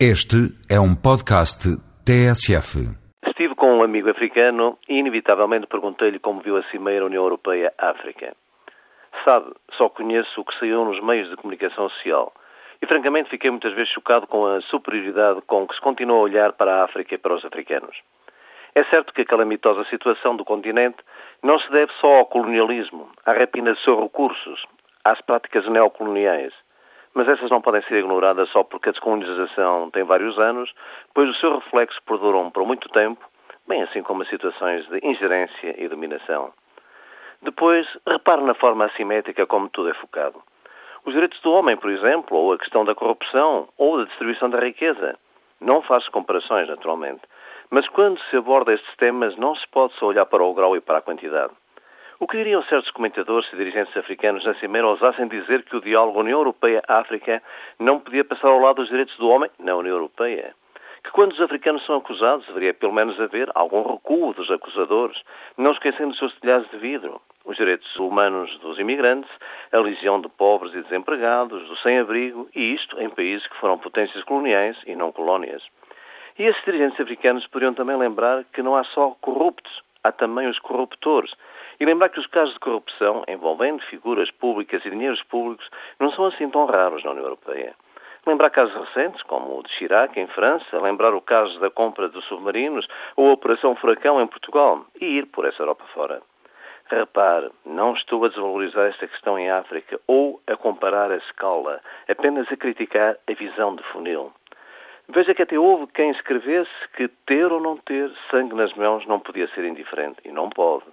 Este é um podcast TSF. Estive com um amigo africano e, inevitavelmente, perguntei-lhe como viu a Cimeira União Europeia-África. Sabe, só conheço o que saiu nos meios de comunicação social. E, francamente, fiquei muitas vezes chocado com a superioridade com que se continua a olhar para a África e para os africanos. É certo que a calamitosa situação do continente não se deve só ao colonialismo, à rapina de seus recursos, às práticas neocoloniais mas essas não podem ser ignoradas só porque a descolonização tem vários anos, pois o seu reflexo perduram por muito tempo, bem assim como as situações de ingerência e dominação. Depois, repare na forma assimétrica como tudo é focado. Os direitos do homem, por exemplo, ou a questão da corrupção, ou da distribuição da riqueza. Não faço comparações, naturalmente. Mas quando se aborda estes temas, não se pode só olhar para o grau e para a quantidade. O que diriam certos comentadores e dirigentes africanos na Cimeira ousassem dizer que o diálogo União Europeia-África não podia passar ao lado dos direitos do homem na União Europeia? Que quando os africanos são acusados, deveria pelo menos haver algum recuo dos acusadores, não esquecendo os seus telhados de vidro, os direitos humanos dos imigrantes, a legião de pobres e desempregados, do sem-abrigo, e isto em países que foram potências coloniais e não colónias. E esses dirigentes africanos poderiam também lembrar que não há só corruptos, há também os corruptores, e lembrar que os casos de corrupção envolvendo figuras públicas e dinheiros públicos não são assim tão raros na União Europeia. Lembrar casos recentes, como o de Chirac, em França, lembrar o caso da compra de submarinos ou a Operação Furacão em Portugal e ir por essa Europa fora. Repare, não estou a desvalorizar esta questão em África ou a comparar a escala, apenas a criticar a visão de funil. Veja que até houve quem escrevesse que ter ou não ter sangue nas mãos não podia ser indiferente, e não pode.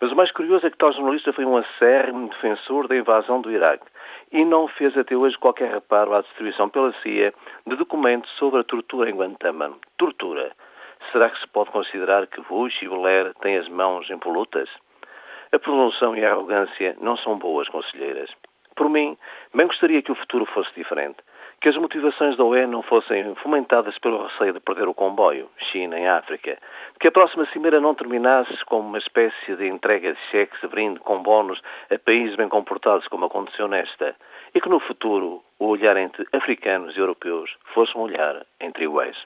Mas o mais curioso é que tal jornalista foi um acérrimo defensor da invasão do Iraque e não fez até hoje qualquer reparo à distribuição pela CIA de documentos sobre a tortura em Guantánamo. Tortura. Será que se pode considerar que Bush e Blair têm as mãos impolutas? A presunção e a arrogância não são boas conselheiras. Por mim, bem gostaria que o futuro fosse diferente que as motivações da UE não fossem fomentadas pelo receio de perder o comboio, China em África, que a próxima cimeira não terminasse como uma espécie de entrega de cheques de brinde com bónus a países bem comportados como aconteceu nesta, e que no futuro o olhar entre africanos e europeus fosse um olhar entre iguais.